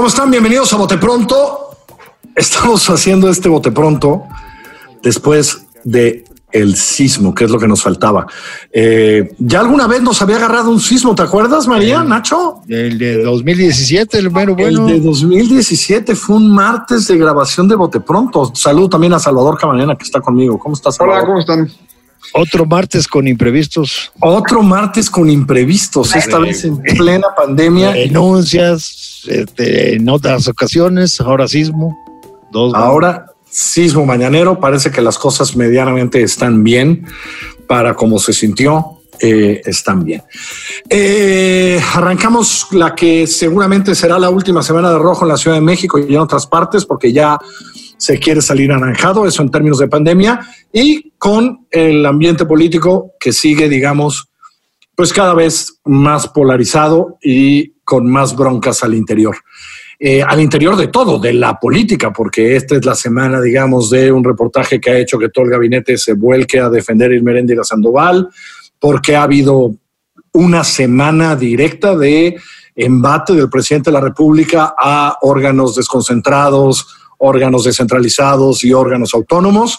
¿Cómo están? Bienvenidos a Bote Pronto. Estamos haciendo este Bote Pronto después de el sismo, que es lo que nos faltaba. Eh, ya alguna vez nos había agarrado un sismo, ¿te acuerdas, María, Nacho? El de 2017, el bueno, bueno. El de 2017 fue un martes de grabación de Bote Pronto. Saludo también a Salvador Cabanena, que está conmigo. ¿Cómo estás, Salvador? Hola, ¿cómo están? Otro martes con imprevistos. Otro martes con imprevistos, esta vez en plena pandemia. Denuncias, este, en otras ocasiones, ahora sismo. Dos ahora sismo mañanero, parece que las cosas medianamente están bien para como se sintió. Eh, están bien. Eh, arrancamos la que seguramente será la última semana de rojo en la Ciudad de México y en otras partes, porque ya se quiere salir anaranjado, eso en términos de pandemia, y con el ambiente político que sigue, digamos, pues cada vez más polarizado y con más broncas al interior. Eh, al interior de todo, de la política, porque esta es la semana, digamos, de un reportaje que ha hecho que todo el gabinete se vuelque a defender a Meréndez Sandoval, porque ha habido una semana directa de embate del presidente de la República a órganos desconcentrados, órganos descentralizados y órganos autónomos.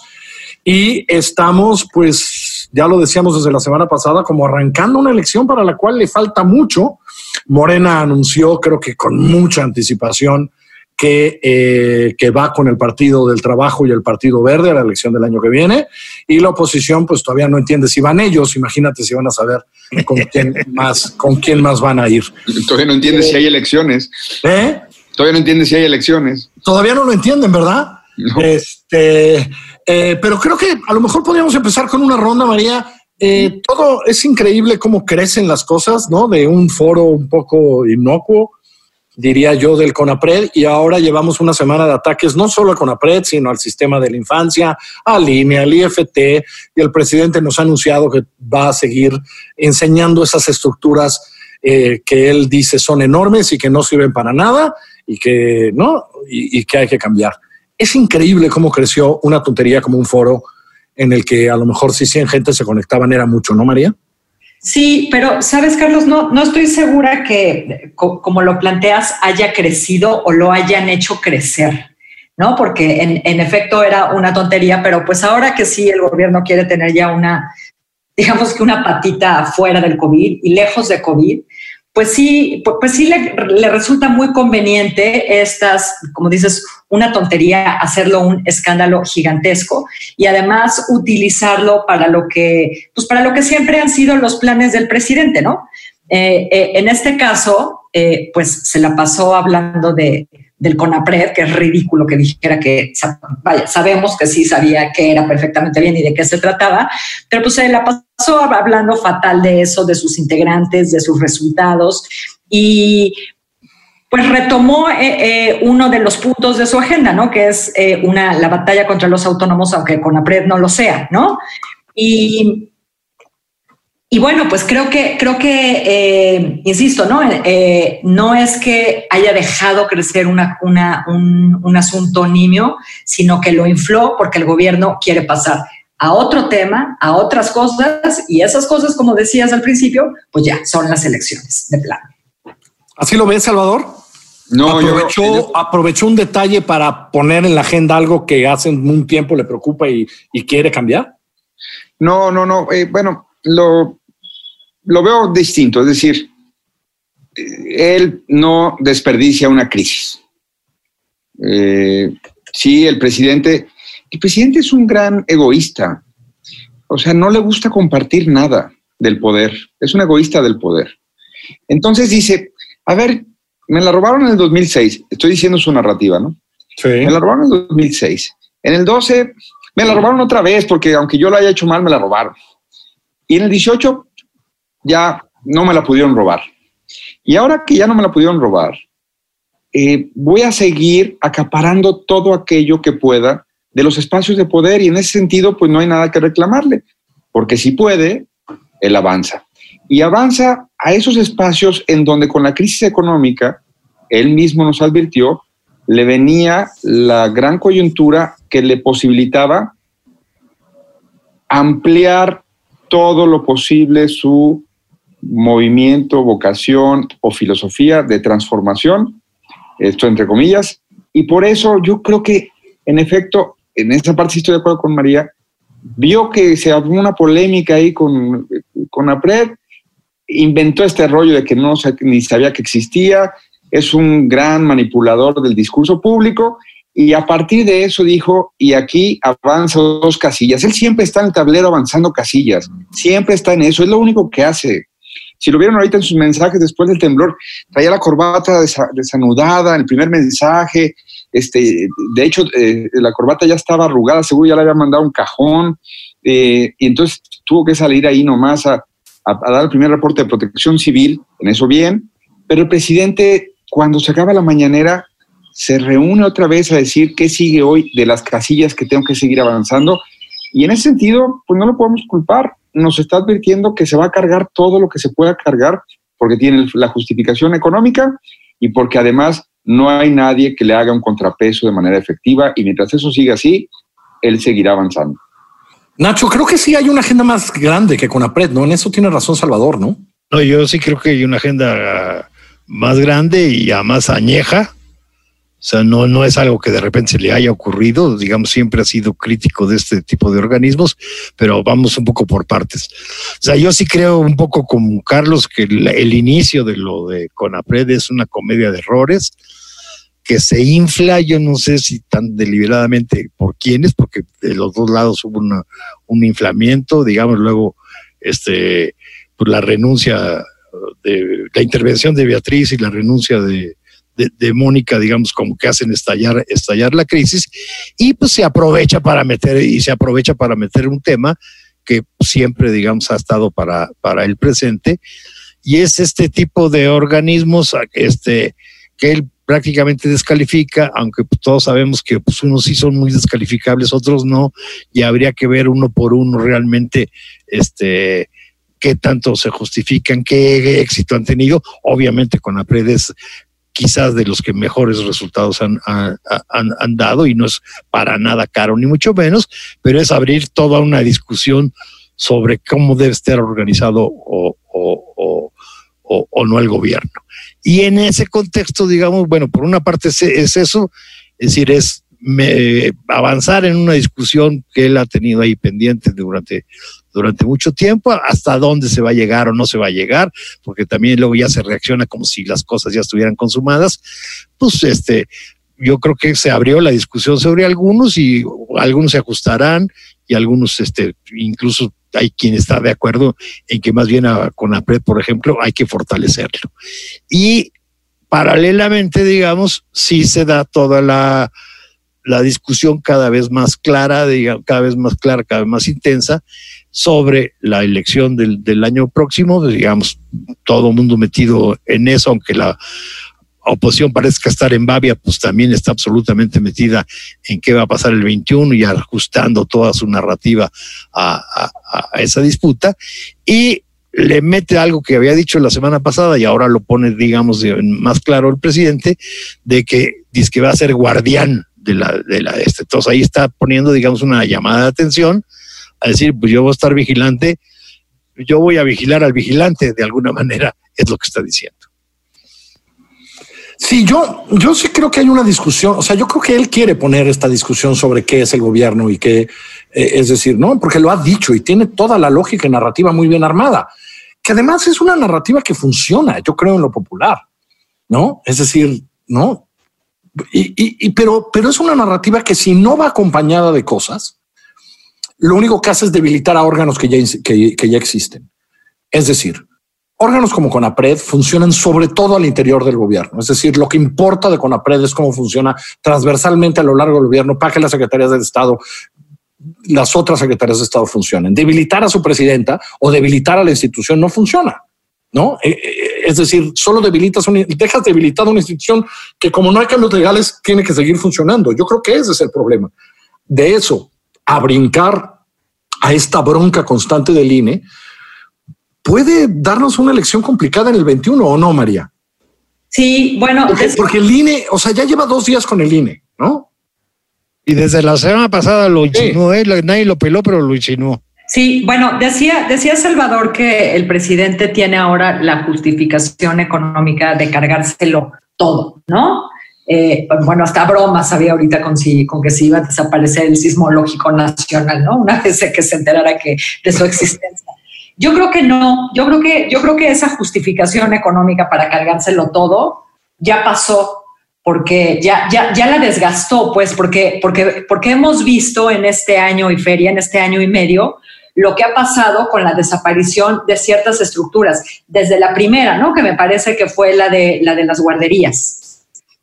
Y estamos, pues, ya lo decíamos desde la semana pasada, como arrancando una elección para la cual le falta mucho. Morena anunció, creo que con mucha anticipación, que, eh, que, va con el Partido del Trabajo y el Partido Verde a la elección del año que viene. Y la oposición, pues todavía no entiende si van ellos. Imagínate si van a saber con quién más, con quién más van a ir. Todavía no entiende si hay elecciones. ¿Eh? Todavía no entiende si hay elecciones. Todavía no lo entienden, ¿verdad? Este, eh, pero creo que a lo mejor podríamos empezar con una ronda, María. Eh, todo es increíble cómo crecen las cosas, ¿no? De un foro un poco inocuo, diría yo, del CONAPRED, y ahora llevamos una semana de ataques no solo al CONAPRED, sino al sistema de la infancia, al INE, al IFT, y el presidente nos ha anunciado que va a seguir enseñando esas estructuras eh, que él dice son enormes y que no sirven para nada y que, ¿no? y que hay que cambiar. Es increíble cómo creció una tontería como un foro en el que a lo mejor si 100 gente se conectaban era mucho, ¿no, María? Sí, pero sabes, Carlos, no, no estoy segura que, como lo planteas, haya crecido o lo hayan hecho crecer, ¿no? Porque en, en, efecto era una tontería, pero pues ahora que sí el gobierno quiere tener ya una, digamos que una patita fuera del COVID y lejos de COVID, pues sí, pues sí le, le, resulta muy conveniente estas, como dices, una tontería, hacerlo un escándalo gigantesco y además utilizarlo para lo que, pues para lo que siempre han sido los planes del presidente, ¿no? Eh, eh, en este caso, eh, pues se la pasó hablando de, del CONAPRED, que es ridículo que dijera que, vaya, sabemos que sí sabía que era perfectamente bien y de qué se trataba, pero pues se la pasó hablando fatal de eso, de sus integrantes, de sus resultados y pues retomó eh, eh, uno de los puntos de su agenda, ¿no? Que es eh, una, la batalla contra los autónomos, aunque CONAPRED no lo sea, ¿no? Y y bueno, pues creo que, creo que eh, insisto, ¿no? Eh, no es que haya dejado crecer una, una, un, un, asunto nimio, sino que lo infló porque el gobierno quiere pasar a otro tema, a otras cosas, y esas cosas, como decías al principio, pues ya son las elecciones de plano. ¿Así lo ves, Salvador? No, aprovechó, yo, aprovechó un detalle para poner en la agenda algo que hace un tiempo le preocupa y, y quiere cambiar. No, no, no. Eh, bueno, lo, lo veo distinto, es decir, él no desperdicia una crisis. Eh, sí, el presidente, el presidente es un gran egoísta, o sea, no le gusta compartir nada del poder, es un egoísta del poder. Entonces dice, a ver, me la robaron en el 2006, estoy diciendo su narrativa, ¿no? Sí. Me la robaron en el 2006. En el 12 me la robaron otra vez porque aunque yo lo haya hecho mal, me la robaron. Y en el 18 ya no me la pudieron robar. Y ahora que ya no me la pudieron robar, eh, voy a seguir acaparando todo aquello que pueda de los espacios de poder y en ese sentido pues no hay nada que reclamarle, porque si puede, él avanza. Y avanza a esos espacios en donde con la crisis económica, él mismo nos advirtió, le venía la gran coyuntura que le posibilitaba ampliar todo lo posible su movimiento, vocación o filosofía de transformación, esto entre comillas, y por eso yo creo que, en efecto, en esa parte sí estoy de acuerdo con María, vio que se abrió una polémica ahí con, con APRED, inventó este rollo de que no ni sabía que existía, es un gran manipulador del discurso público y a partir de eso dijo, y aquí avanza dos casillas. Él siempre está en el tablero avanzando casillas, siempre está en eso, es lo único que hace. Si lo vieron ahorita en sus mensajes después del temblor, traía la corbata desanudada en el primer mensaje. Este, de hecho, eh, la corbata ya estaba arrugada, seguro ya le había mandado un cajón. Eh, y entonces tuvo que salir ahí nomás a, a, dar el primer reporte de protección civil, en eso bien. Pero el presidente, cuando se acaba la mañanera, se reúne otra vez a decir qué sigue hoy de las casillas que tengo que seguir avanzando. Y en ese sentido, pues no lo podemos culpar nos está advirtiendo que se va a cargar todo lo que se pueda cargar porque tiene la justificación económica y porque además no hay nadie que le haga un contrapeso de manera efectiva y mientras eso siga así, él seguirá avanzando. Nacho, creo que sí hay una agenda más grande que con APRED, ¿no? En eso tiene razón Salvador, ¿no? No, yo sí creo que hay una agenda más grande y ya más añeja o sea, no, no es algo que de repente se le haya ocurrido, digamos, siempre ha sido crítico de este tipo de organismos, pero vamos un poco por partes. O sea, yo sí creo un poco como Carlos que el, inicio de lo de Conapred es una comedia de errores que se infla, yo no sé si tan deliberadamente por quiénes, porque de los dos lados hubo un inflamiento, digamos, luego este, por la renuncia de la intervención de Beatriz y la renuncia de, de, Mónica, digamos, como que hacen estallar, estallar la crisis, y pues se aprovecha para meter, y se aprovecha para meter un tema que siempre, digamos, ha estado para, para el presente, y es este tipo de organismos este, que él prácticamente descalifica, aunque pues, todos sabemos que pues, unos sí son muy descalificables, otros no, y habría que ver uno por uno realmente este, qué tanto se justifican, qué éxito han tenido. Obviamente con APREDES quizás de los que mejores resultados han, han, dado y no es para nada caro ni mucho menos, pero es abrir toda una discusión sobre cómo debe estar organizado o, o, o, o no el gobierno. Y en ese contexto, digamos, bueno, por una parte es, es eso, es decir, es avanzar en una discusión que él ha tenido ahí pendiente durante, durante mucho tiempo, hasta dónde se va a llegar o no se va a llegar, porque también luego ya se reacciona como si las cosas ya estuvieran consumadas, pues este, yo creo que se abrió la discusión sobre algunos y algunos se ajustarán y algunos, este, incluso hay quien está de acuerdo en que más bien con APRED, por ejemplo, hay que fortalecerlo. Y paralelamente, digamos, sí se da toda la la discusión cada vez más clara, cada vez más clara, cada vez más intensa sobre la elección del, del año próximo, digamos, todo mundo metido en eso, aunque la oposición parezca estar en Babia, pues también está absolutamente metida en qué va a pasar el 21 y ajustando toda su narrativa a, a esa disputa. Y le mete algo que había dicho la semana pasada y ahora lo pone, digamos, más claro el presidente, de que dice que va a ser guardián de la, de la este. Entonces ahí está poniendo, digamos, una llamada de atención a decir, pues yo voy a estar vigilante, yo voy a vigilar al vigilante de alguna manera, es lo que está diciendo. Sí, yo, yo sí creo que hay una discusión, o sea, yo creo que él quiere poner esta discusión sobre qué es el gobierno y qué, eh, es decir, no, porque lo ha dicho y tiene toda la lógica y narrativa muy bien armada, que además es una narrativa que funciona, yo creo en lo popular, ¿no? Es decir, no, y, pero, pero es una narrativa que si no va acompañada de cosas, lo único que hace es debilitar a órganos que ya, que, ya existen. Es decir, órganos como CONAPRED funcionan sobre todo al interior del gobierno. Es decir, lo que importa de CONAPRED es cómo funciona transversalmente a lo largo del gobierno para que las secretarías del Estado, las otras secretarías de Estado funcionen. Debilitar a su presidenta o debilitar a la institución no funciona. ¿no? Eh, eh, Es decir, solo debilitas, dejas debilitada una institución que como no hay cambios legales tiene que seguir funcionando. Yo creo que ese es el problema. De eso, a brincar a esta bronca constante del INE, puede darnos una elección complicada en el 21 o no, María. Sí, bueno. Porque, porque el INE, o sea, ya lleva dos días con el INE, ¿no? Y desde la semana pasada lo insinuó, ¿eh? nadie lo peló, pero lo insinuó. Sí, bueno, decía, decía Salvador que el presidente tiene ahora la justificación económica de cargárselo todo, ¿no? Eh, bueno, hasta bromas había ahorita con, si, con que se iba a desaparecer el sismológico nacional, ¿no? Una vez que se enterara que, de su existencia. Yo creo que no, yo creo que, yo creo que esa justificación económica para cargárselo todo ya pasó porque ya, ya, ya la desgastó, pues, porque, porque, porque hemos visto en este año y feria, en este año y medio, lo que ha pasado con la desaparición de ciertas estructuras, desde la primera, ¿no? Que me parece que fue la de, la de las guarderías.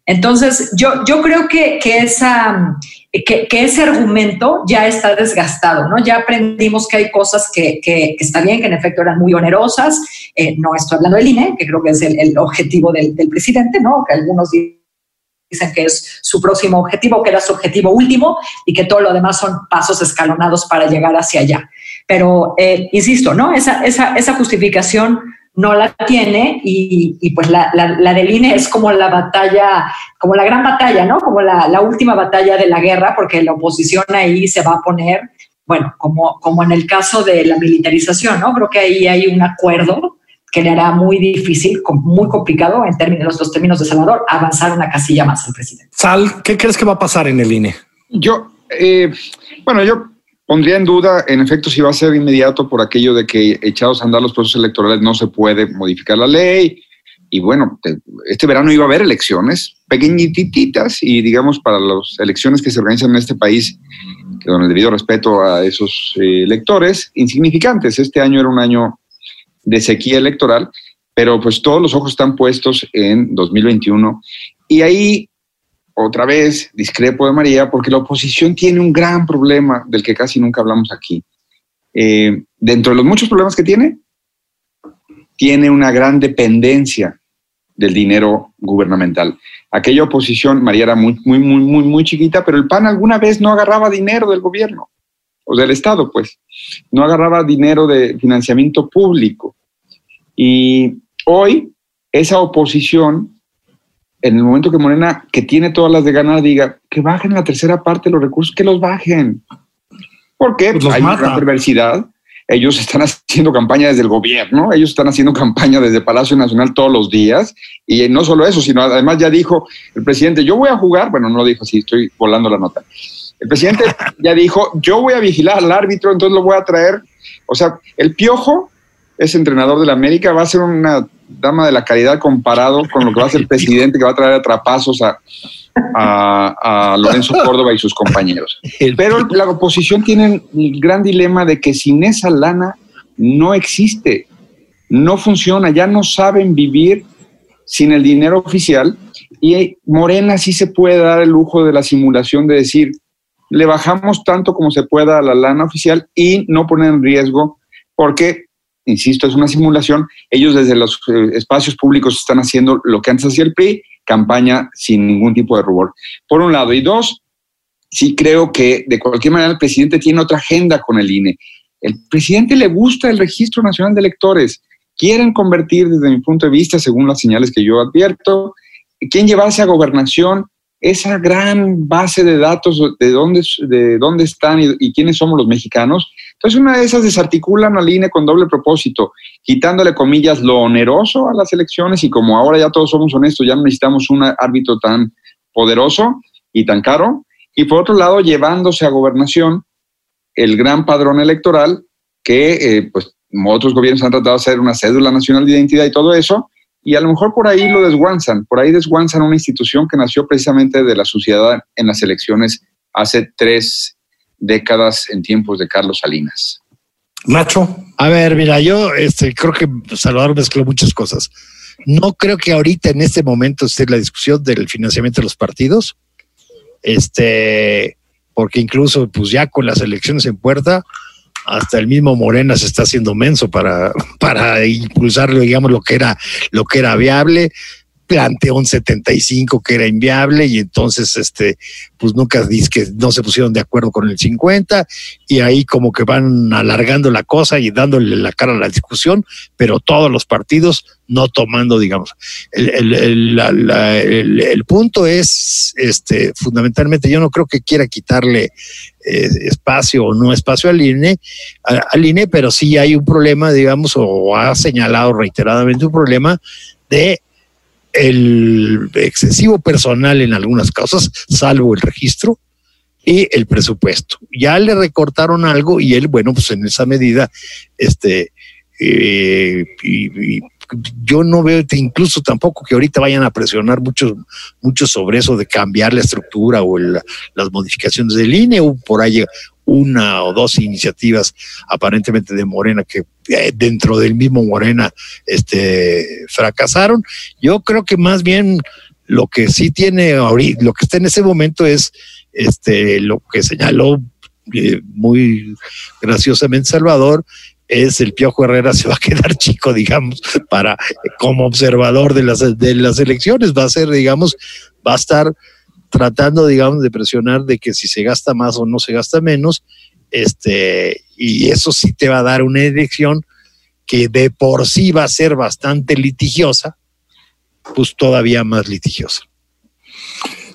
Entonces, yo, yo creo que, que esa, que, que, ese argumento ya está desgastado, ¿no? Ya aprendimos que hay cosas que, que, está bien, que en efecto eran muy onerosas. Eh, no estoy hablando del INE, que creo que es el, el objetivo del, del, presidente, ¿no? Que algunos dicen que es su próximo objetivo, que era su objetivo último y que todo lo demás son pasos escalonados para llegar hacia allá. Pero, eh, insisto, ¿no? Esa, esa, esa, justificación no la tiene y, y pues la, la, la, del INE es como la batalla, como la gran batalla, ¿no? Como la, la última batalla de la guerra, porque la oposición ahí se va a poner, bueno, como, como en el caso de la militarización, ¿no? Creo que ahí hay un acuerdo que le hará muy difícil, muy complicado en términos, los términos de Salvador, avanzar una casilla más al presidente. Sal, ¿qué crees que va a pasar en el INE? Yo, eh, bueno, yo pondría en duda, en efecto, si va a ser inmediato por aquello de que echados a andar los procesos electorales no se puede modificar la ley. Y bueno, este verano iba a haber elecciones pequeñititas y digamos para las elecciones que se organizan en este país, con el debido respeto a esos eh, electores, insignificantes. Este año era un año de sequía electoral, pero pues todos los ojos están puestos en 2021. Y ahí, otra vez, discrepo de María, porque la oposición tiene un gran problema del que casi nunca hablamos aquí. Eh, dentro de los muchos problemas que tiene, tiene una gran dependencia del dinero gubernamental. Aquella oposición, María era muy, muy, muy, muy, muy chiquita, pero el PAN alguna vez no agarraba dinero del gobierno, o del Estado, pues. No agarraba dinero de financiamiento público. Y hoy esa oposición, en el momento que Morena, que tiene todas las de ganar, diga que bajen la tercera parte de los recursos, que los bajen. Porque pues hay mata. una perversidad. Ellos están haciendo campaña desde el gobierno, ellos están haciendo campaña desde Palacio Nacional todos los días. Y no solo eso, sino además ya dijo el presidente, yo voy a jugar, bueno, no lo dijo así, estoy volando la nota. El presidente ya dijo, yo voy a vigilar al árbitro, entonces lo voy a traer. O sea, el piojo es entrenador de la América, va a ser una dama de la caridad comparado con lo que va a ser el presidente que va a traer atrapazos a, a, a, Lorenzo Córdoba y sus compañeros. Pero la oposición tiene el gran dilema de que sin esa lana no existe, no funciona, ya no saben vivir sin el dinero oficial y Morena sí se puede dar el lujo de la simulación de decir, le bajamos tanto como se pueda a la lana oficial y no poner en riesgo, porque insisto, es una simulación, ellos desde los eh, espacios públicos están haciendo lo que antes hacía el PRI, campaña sin ningún tipo de rubor. Por un lado. Y dos, sí creo que de cualquier manera el presidente tiene otra agenda con el INE. El presidente le gusta el Registro Nacional de Electores. Quieren convertir, desde mi punto de vista, según las señales que yo advierto, quieren llevarse a gobernación esa gran base de datos de dónde, de dónde están y, quiénes somos los mexicanos entonces, una de esas desarticulan al INE con doble propósito, quitándole comillas lo oneroso a las elecciones y como ahora ya todos somos honestos, ya no necesitamos un árbitro tan poderoso y tan caro. Y por otro lado, llevándose a gobernación el gran padrón electoral que, eh, pues, otros gobiernos han tratado de hacer una cédula nacional de identidad y todo eso, y a lo mejor por ahí lo desguanzan, por ahí desguanzan una institución que nació precisamente de la sociedad en las elecciones hace tres décadas en tiempos de Carlos Salinas. Nacho. A ver, mira, yo este, creo que Salvador mezcló muchas cosas. No creo que ahorita en este momento esté la discusión del financiamiento de los partidos, este, porque incluso pues ya con las elecciones en puerta, hasta el mismo Morena se está haciendo menso para, para impulsarlo, digamos, lo que era, lo que era viable planteó un 75 que era inviable y entonces este pues nunca dice que no se pusieron de acuerdo con el 50 y ahí como que van alargando la cosa y dándole la cara a la discusión, pero todos los partidos no tomando, digamos. El, el, punto es, este, fundamentalmente, yo no creo que quiera quitarle eh, espacio o no espacio al INE, al INE, pero sí hay un problema, digamos, o ha señalado reiteradamente un problema de el excesivo personal en algunas causas, salvo el registro y el presupuesto. Ya le recortaron algo y él, bueno, pues en esa medida, este, eh, y, yo no veo incluso tampoco que ahorita vayan a presionar mucho, sobre eso de cambiar la estructura o las modificaciones del INE o por ahí una o dos iniciativas aparentemente de Morena que eh, dentro del mismo Morena este, fracasaron. Yo creo que más bien lo que sí tiene ahorita, lo que está en ese momento es este, lo que señaló eh, muy graciosamente Salvador, es el Piojo Herrera se va a quedar chico, digamos, para como observador de las, de las elecciones, va a ser, digamos, va a estar tratando, digamos, de presionar de que si se gasta más o no se gasta menos, este, y eso sí te va a dar una elección que de por sí va a ser bastante litigiosa, pues todavía más litigiosa.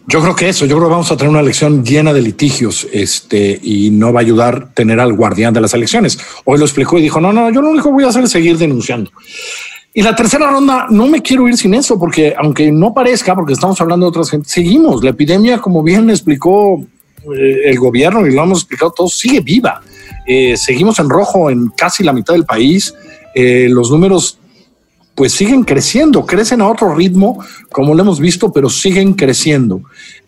Yo creo que eso, yo creo que vamos a tener una elección llena de litigios, este, y no va a ayudar tener al guardián de las elecciones. Hoy lo explicó y dijo, no, no, yo lo único que voy a hacer es seguir denunciando. Y la tercera ronda, no me quiero ir sin eso, porque aunque no parezca, porque estamos hablando de otras gente, seguimos. La epidemia, como bien explicó eh, el gobierno y lo hemos explicado todos, sigue viva. Eh, seguimos en rojo en casi la mitad del país. Eh, los números pues siguen creciendo, crecen a otro ritmo, como lo hemos visto, pero siguen creciendo.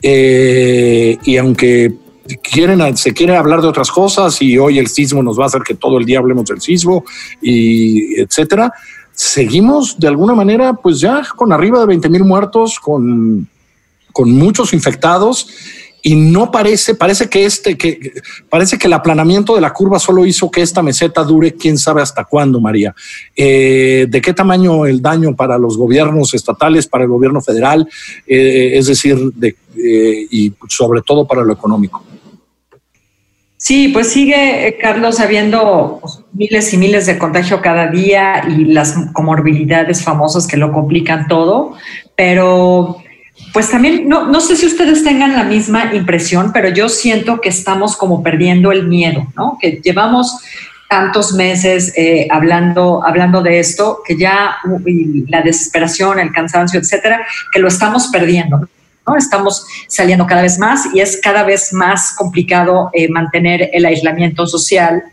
y aunque quieren, se quiere hablar de otras cosas y hoy el sismo nos va a hacer que todo el día hablemos del sismo y etcétera, seguimos de alguna manera, pues ya con arriba de 20 mil muertos, con, con muchos infectados y no parece, parece que este, que parece que el aplanamiento de la curva solo hizo que esta meseta dure quién sabe hasta cuándo, María. Eh, ¿De qué tamaño el daño para los gobiernos estatales, para el gobierno federal, eh, es decir, de, eh, y sobre todo para lo económico? Sí, pues sigue, eh, Carlos, habiendo pues, miles y miles de contagio cada día y las comorbilidades famosas que lo complican todo, pero pues también, no, no sé si ustedes tengan la misma impresión, pero yo siento que estamos como perdiendo el miedo, ¿no? Que llevamos tantos meses eh, hablando, hablando de esto, que ya la desesperación, el cansancio, etcétera, que lo estamos perdiendo. Estamos saliendo cada vez más y es cada vez más complicado eh, mantener el aislamiento social.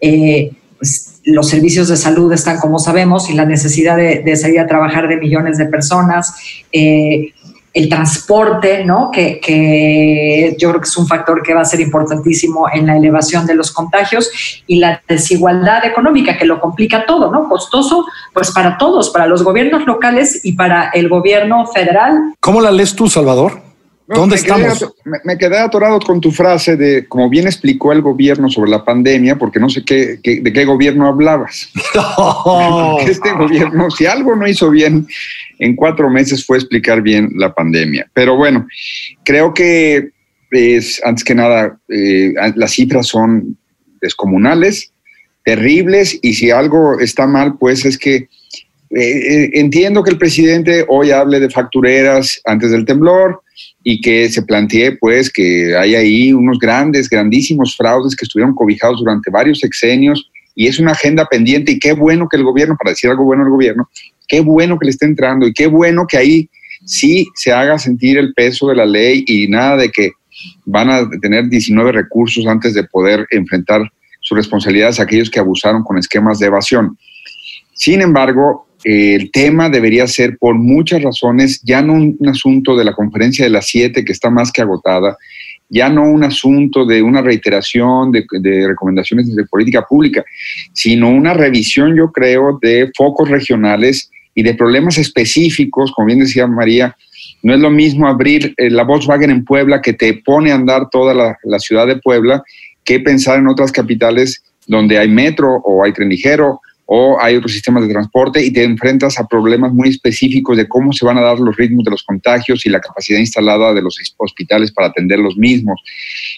Eh, pues, los servicios de salud están como sabemos y la necesidad de, salir a trabajar de millones de personas. Eh, el transporte, ¿no? Que, que, yo creo que es un factor que va a ser importantísimo en la elevación de los contagios y la desigualdad económica que lo complica todo, ¿no? Costoso, pues para todos, para los gobiernos locales y para el gobierno federal. ¿Cómo la lees tú, Salvador? ¿Dónde estamos? me, quedé atorado con tu frase de, como bien explicó el gobierno sobre la pandemia, porque no sé qué, de qué gobierno hablabas. este gobierno, si algo no hizo bien en cuatro meses fue explicar bien la pandemia. Pero bueno, creo que es, antes que nada, eh, las cifras son descomunales, terribles, y si algo está mal, pues es que eh, entiendo que el presidente hoy hable de factureras antes del temblor y que se plantee pues que hay ahí unos grandes, grandísimos fraudes que estuvieron cobijados durante varios sexenios y es una agenda pendiente y qué bueno que el gobierno, para decir algo bueno al gobierno, qué bueno que le esté entrando y qué bueno que ahí sí se haga sentir el peso de la ley y nada de que van a tener 19 recursos antes de poder enfrentar sus responsabilidades a aquellos que abusaron con esquemas de evasión. Sin embargo, el tema debería ser por muchas razones ya no un, asunto de la conferencia de las siete que está más que agotada, ya no un asunto de una reiteración de, recomendaciones de política pública, sino una revisión, yo creo, de focos regionales y de problemas específicos, como bien decía María, no es lo mismo abrir eh, la Volkswagen en Puebla que te pone a andar toda la, ciudad de Puebla que pensar en otras capitales donde hay metro o hay tren ligero o hay otros sistemas de transporte y te enfrentas a problemas muy específicos de cómo se van a dar los ritmos de los contagios y la capacidad instalada de los hospitales para atender los mismos.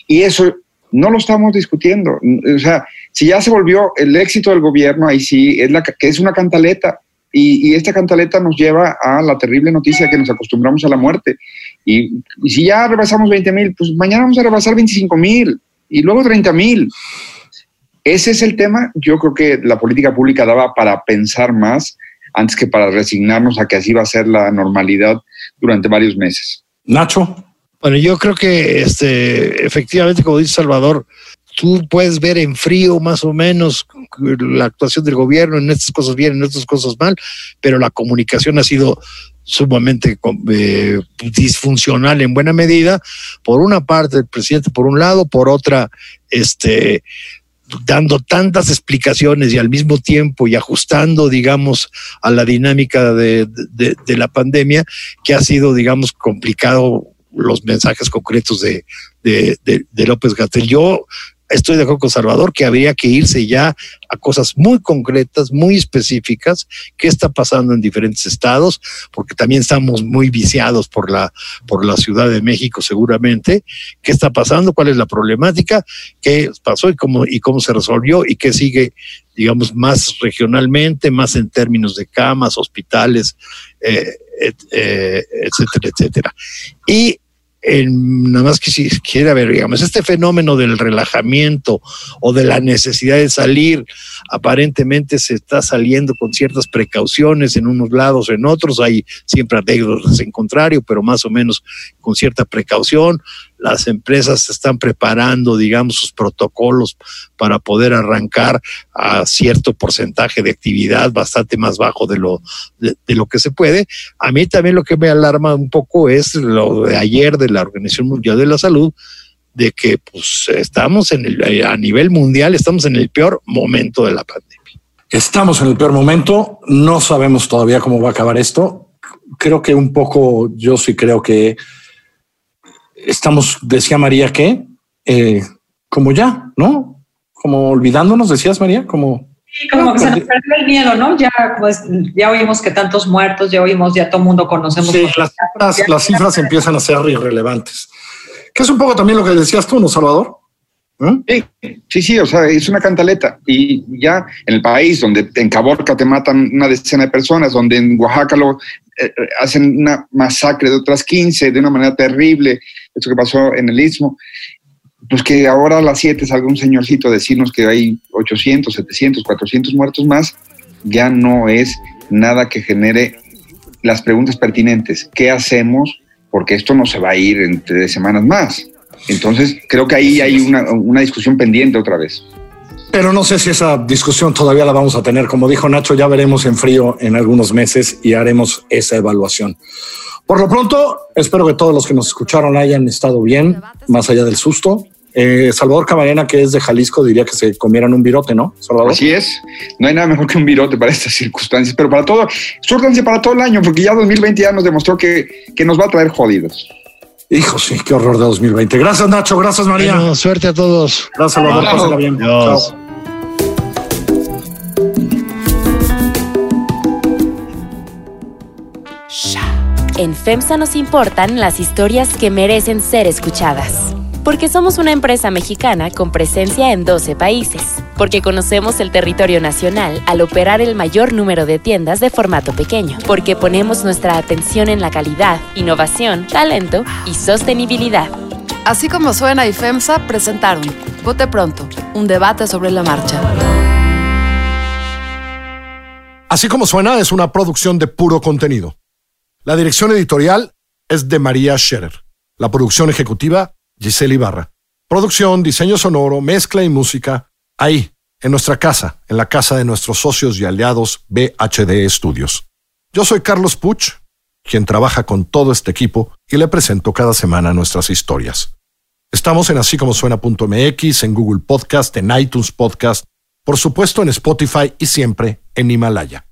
Y eso no lo estamos discutiendo. O sea, si ya se volvió el éxito del gobierno, ahí sí, es, la, que es una cantaleta. Y, esta cantaleta nos lleva a la terrible noticia que nos acostumbramos a la muerte. Y, si ya rebasamos 20 mil, pues mañana vamos a rebasar 25 mil y luego 30 mil. Ese es el tema. Yo creo que la política pública daba para pensar más antes que para resignarnos a que así va a ser la normalidad durante varios meses. Nacho. Bueno, yo creo que este, efectivamente, como dice Salvador, tú puedes ver en frío más o menos la actuación del gobierno, en estas cosas bien, en estas cosas mal, pero la comunicación ha sido sumamente eh, disfuncional en buena medida, por una parte el presidente por un lado, por otra, este, dando tantas explicaciones y al mismo tiempo y ajustando, digamos, a la dinámica de, la pandemia, que ha sido, digamos, complicado los mensajes concretos de, de López Gatel. Yo estoy de acuerdo con Salvador que habría que irse ya a cosas muy concretas, muy específicas, qué está pasando en diferentes estados, porque también estamos muy viciados por la, por la Ciudad de México seguramente, qué está pasando, cuál es la problemática, qué pasó y cómo, y cómo se resolvió y qué sigue, digamos, más regionalmente, más en términos de camas, hospitales, eh, eh, etcétera, etcétera. Y nada más que si quiere ver, digamos, este fenómeno del relajamiento o de la necesidad de salir, aparentemente se está saliendo con ciertas precauciones en unos lados, en otros, hay siempre anécdotas en contrario, pero más o menos con cierta precaución las empresas están preparando, digamos, sus protocolos para poder arrancar a cierto porcentaje de actividad bastante más bajo de lo, de, lo que se puede. A mí también lo que me alarma un poco es lo de ayer de la Organización Mundial de la Salud, de que pues estamos en el, a nivel mundial, estamos en el peor momento de la pandemia. Estamos en el peor momento, no sabemos todavía cómo va a acabar esto. Creo que un poco, yo sí creo que estamos, decía María, que eh, como ya, ¿no? Como olvidándonos, decías María, como... Sí, como que se nos perdió el miedo, ¿no? Ya, pues, ya oímos que tantos muertos, ya oímos, ya todo el mundo conocemos. Sí, las cifras, las cifras empiezan a ser irrelevantes. Que es un poco también lo que decías tú, ¿no, Salvador? ¿Eh? Sí, sí, o sea, es una cantaleta. Y ya en el país donde en Caborca te matan una decena de personas, donde en Oaxaca lo eh, hacen una masacre de otras 15 de una manera terrible, esto que pasó en el Istmo, pues que ahora a las 7 salga un señorcito a decirnos que hay 800, 700, 400 muertos más, ya no es nada que genere las preguntas pertinentes. ¿Qué hacemos? Porque esto no se va a ir entre semanas más. Entonces, creo que ahí hay una, una discusión pendiente otra vez. Pero no sé si esa discusión todavía la vamos a tener. Como dijo Nacho, ya veremos en frío en algunos meses y haremos esa evaluación. Por lo pronto, espero que todos los que nos escucharon hayan estado bien, más allá del susto. Eh, Salvador Camarena, que es de Jalisco, diría que se comieran un virote, ¿no? Salvador. Así es. No hay nada mejor que un virote para estas circunstancias, pero para todo, suéltanse para todo el año, porque ya 2020 ya nos demostró que, que nos va a traer jodidos. Hijo, sí, qué horror de 2020. Gracias, Nacho. Gracias, María. suerte a todos. Gracias, Salvador. Pásala bien. Chao. En FEMSA nos importan las historias que merecen ser escuchadas. Porque somos una empresa mexicana con presencia en 12 países. Porque conocemos el territorio nacional al operar el mayor número de tiendas de formato pequeño. Porque ponemos nuestra atención en la calidad, innovación, talento y sostenibilidad. Así como suena y FEMSA presentaron Vote Pronto, un debate sobre la marcha. Así como suena es una producción de puro contenido. La dirección editorial es de María Scherer. La producción ejecutiva, Giselle Ibarra. Producción, diseño sonoro, mezcla y música, ahí, en nuestra casa, en la casa de nuestros socios y aliados BHD Studios. Yo soy Carlos Puch, quien trabaja con todo este equipo y le presento cada semana nuestras historias. Estamos en así como suena.mx, en Google Podcast, en iTunes Podcast, por supuesto en Spotify y siempre en Himalaya.